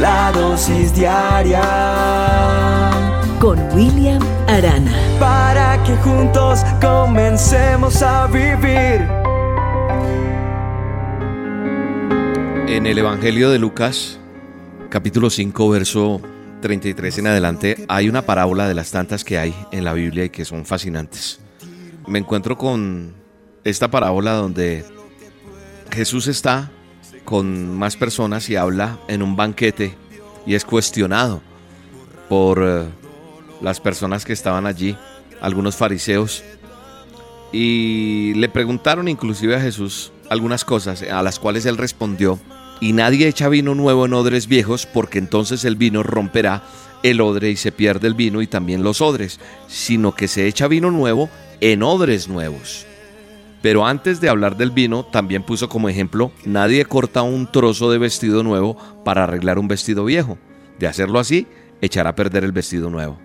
la dosis diaria con William Arana. Para que juntos comencemos a vivir. En el Evangelio de Lucas, capítulo 5, verso 33 en adelante, hay una parábola de las tantas que hay en la Biblia y que son fascinantes. Me encuentro con esta parábola donde Jesús está con más personas y habla en un banquete y es cuestionado por eh, las personas que estaban allí, algunos fariseos, y le preguntaron inclusive a Jesús algunas cosas a las cuales él respondió, y nadie echa vino nuevo en odres viejos porque entonces el vino romperá el odre y se pierde el vino y también los odres, sino que se echa vino nuevo en odres nuevos. Pero antes de hablar del vino, también puso como ejemplo, nadie corta un trozo de vestido nuevo para arreglar un vestido viejo. De hacerlo así, echará a perder el vestido nuevo.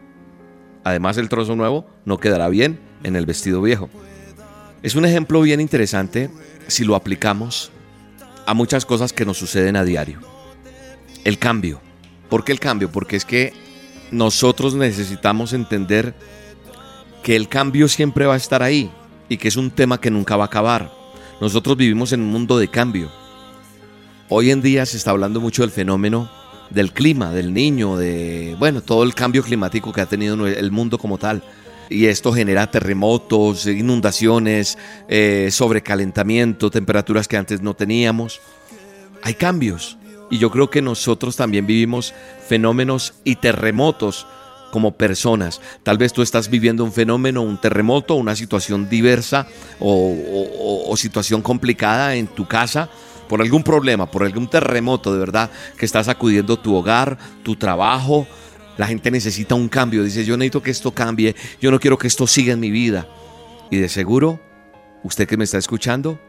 Además, el trozo nuevo no quedará bien en el vestido viejo. Es un ejemplo bien interesante si lo aplicamos a muchas cosas que nos suceden a diario. El cambio. ¿Por qué el cambio? Porque es que nosotros necesitamos entender que el cambio siempre va a estar ahí y que es un tema que nunca va a acabar. Nosotros vivimos en un mundo de cambio. Hoy en día se está hablando mucho del fenómeno del clima, del niño, de, bueno, todo el cambio climático que ha tenido el mundo como tal. Y esto genera terremotos, inundaciones, eh, sobrecalentamiento, temperaturas que antes no teníamos. Hay cambios. Y yo creo que nosotros también vivimos fenómenos y terremotos como personas. Tal vez tú estás viviendo un fenómeno, un terremoto, una situación diversa o, situación complicada en tu casa por algún problema, por algún terremoto de verdad que está sacudiendo tu hogar, tu trabajo. La gente necesita un cambio. Dice, yo necesito que esto cambie. Yo no quiero que esto siga en mi vida. Y de seguro, usted que me está escuchando,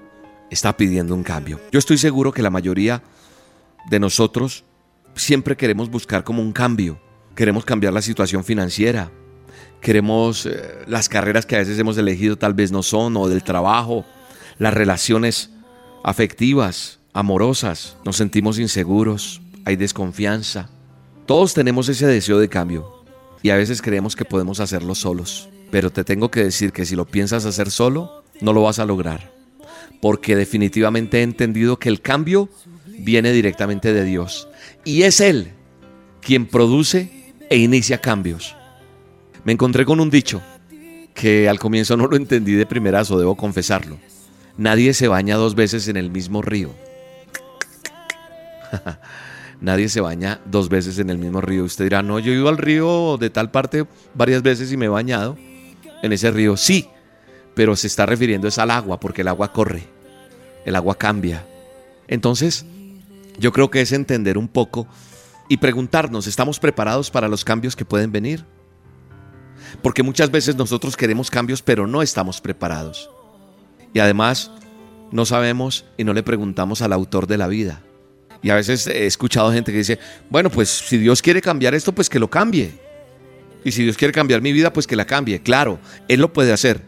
está pidiendo un cambio. Yo estoy seguro que la mayoría de nosotros siempre queremos buscar como un cambio. Queremos cambiar la situación financiera. Queremos eh, las carreras que a veces hemos elegido tal vez no son, o del trabajo, las relaciones afectivas, amorosas. Nos sentimos inseguros, hay desconfianza. Todos tenemos ese deseo de cambio y a veces creemos que podemos hacerlo solos. Pero te tengo que decir que si lo piensas hacer solo, no lo vas a lograr. Porque definitivamente he entendido que el cambio viene directamente de Dios. Y es Él quien produce e inicia cambios. Me encontré con un dicho que al comienzo no lo entendí de primerazo, debo confesarlo. Nadie se baña dos veces en el mismo río. Nadie se baña dos veces en el mismo río. Usted dirá, no, yo he ido al río de tal parte varias veces y me he bañado en ese río. Sí, pero se está refiriendo es al agua, porque el agua corre, el agua cambia. Entonces, yo creo que es entender un poco y preguntarnos, ¿estamos preparados para los cambios que pueden venir? Porque muchas veces nosotros queremos cambios pero no estamos preparados. Y además no sabemos y no le preguntamos al autor de la vida. Y a veces he escuchado gente que dice, bueno, pues si Dios quiere cambiar esto, pues que lo cambie. Y si Dios quiere cambiar mi vida, pues que la cambie. Claro, Él lo puede hacer,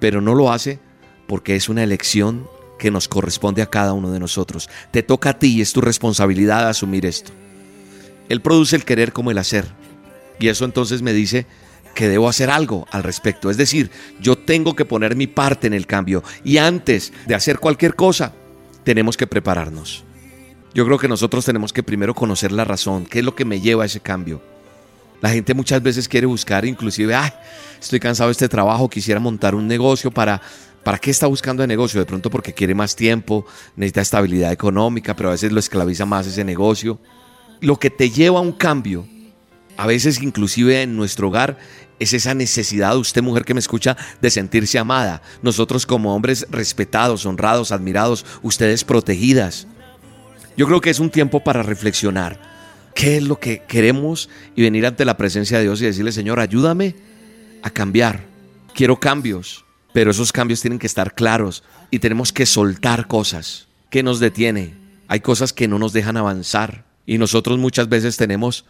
pero no lo hace porque es una elección que nos corresponde a cada uno de nosotros. Te toca a ti y es tu responsabilidad asumir esto. Él produce el querer como el hacer. Y eso entonces me dice que debo hacer algo al respecto. Es decir, yo tengo que poner mi parte en el cambio. Y antes de hacer cualquier cosa, tenemos que prepararnos. Yo creo que nosotros tenemos que primero conocer la razón, qué es lo que me lleva a ese cambio. La gente muchas veces quiere buscar, inclusive, ay, estoy cansado de este trabajo, quisiera montar un negocio para... ¿Para qué está buscando el negocio? De pronto porque quiere más tiempo, necesita estabilidad económica, pero a veces lo esclaviza más ese negocio lo que te lleva a un cambio, a veces inclusive en nuestro hogar, es esa necesidad, usted mujer que me escucha, de sentirse amada. Nosotros como hombres respetados, honrados, admirados, ustedes protegidas. Yo creo que es un tiempo para reflexionar. ¿Qué es lo que queremos? Y venir ante la presencia de Dios y decirle, Señor, ayúdame a cambiar. Quiero cambios, pero esos cambios tienen que estar claros y tenemos que soltar cosas. que nos detiene? Hay cosas que no nos dejan avanzar. Y nosotros muchas veces tenemos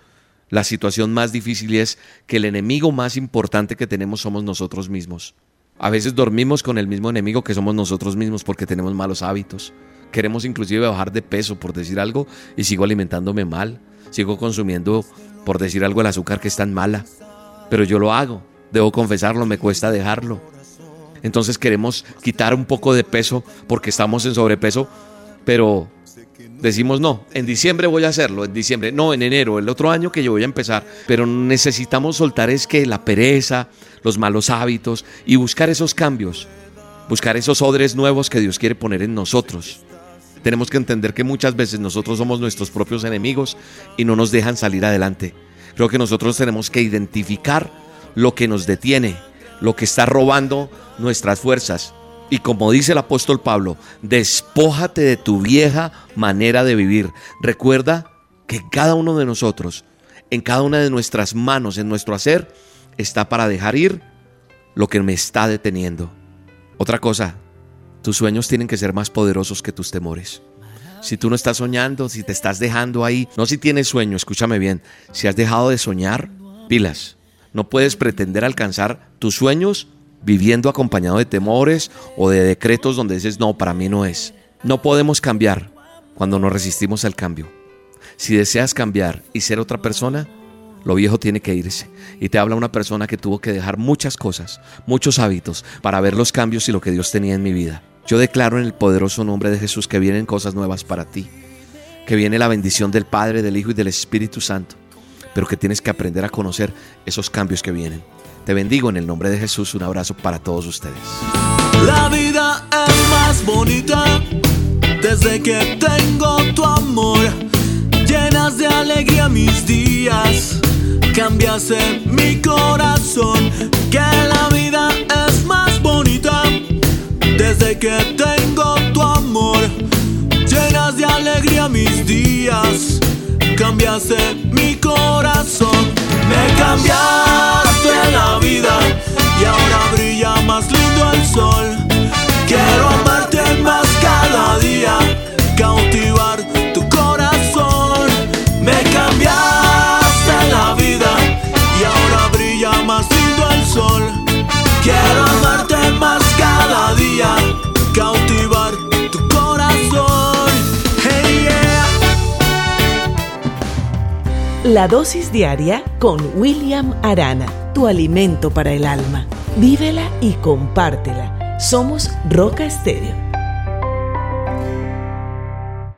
la situación más difícil y es que el enemigo más importante que tenemos somos nosotros mismos. A veces dormimos con el mismo enemigo que somos nosotros mismos porque tenemos malos hábitos. Queremos inclusive bajar de peso por decir algo y sigo alimentándome mal. sigo consumiendo, por decir algo, el azúcar que es tan mala. Pero yo lo hago, debo confesarlo, me cuesta dejarlo. Entonces queremos quitar un poco de peso porque estamos en sobrepeso, pero decimos no, en diciembre voy a hacerlo, en diciembre, no, en enero, el otro año que yo voy a empezar, pero necesitamos soltar es que la pereza, los malos hábitos y buscar esos cambios, buscar esos odres nuevos que Dios quiere poner en nosotros. Tenemos que entender que muchas veces nosotros somos nuestros propios enemigos y no nos dejan salir adelante. Creo que nosotros tenemos que identificar lo que nos detiene, lo que está robando nuestras fuerzas. Y como dice el apóstol Pablo, despójate de tu vieja manera de vivir. Recuerda que cada uno de nosotros, en cada una de nuestras manos, en nuestro hacer, está para dejar ir lo que me está deteniendo. Otra cosa, tus sueños tienen que ser más poderosos que tus temores. Si tú no estás soñando, si te estás dejando ahí, no si tienes sueño, escúchame bien, si has dejado de soñar, pilas. No puedes pretender alcanzar tus sueños viviendo acompañado de temores o de decretos donde dices, no, para mí no es. No podemos cambiar cuando nos resistimos al cambio. Si deseas cambiar y ser otra persona, lo viejo tiene que irse. Y te habla una persona que tuvo que dejar muchas cosas, muchos hábitos, para ver los cambios y lo que Dios tenía en mi vida. Yo declaro en el poderoso nombre de Jesús que vienen cosas nuevas para ti, que viene la bendición del Padre, del Hijo y del Espíritu Santo, pero que tienes que aprender a conocer esos cambios que vienen. Te bendigo en el nombre de Jesús. Un abrazo para todos ustedes. La vida es más bonita desde que tengo tu amor. Llenas de alegría mis días. Cambias en mi corazón. Que la vida es más bonita desde que tengo tu amor. Llenas de alegría mis días. Cambias en mi corazón. Me cambias vida y ahora brilla más lindo el sol. Quiero amarte más cada día, cautivar tu corazón. Me cambiaste la vida y ahora brilla más lindo el sol. Quiero amarte más cada día, cautivar tu corazón. Hey, La dosis diaria con William Arana alimento para el alma. Vívela y compártela. Somos Roca Estéreo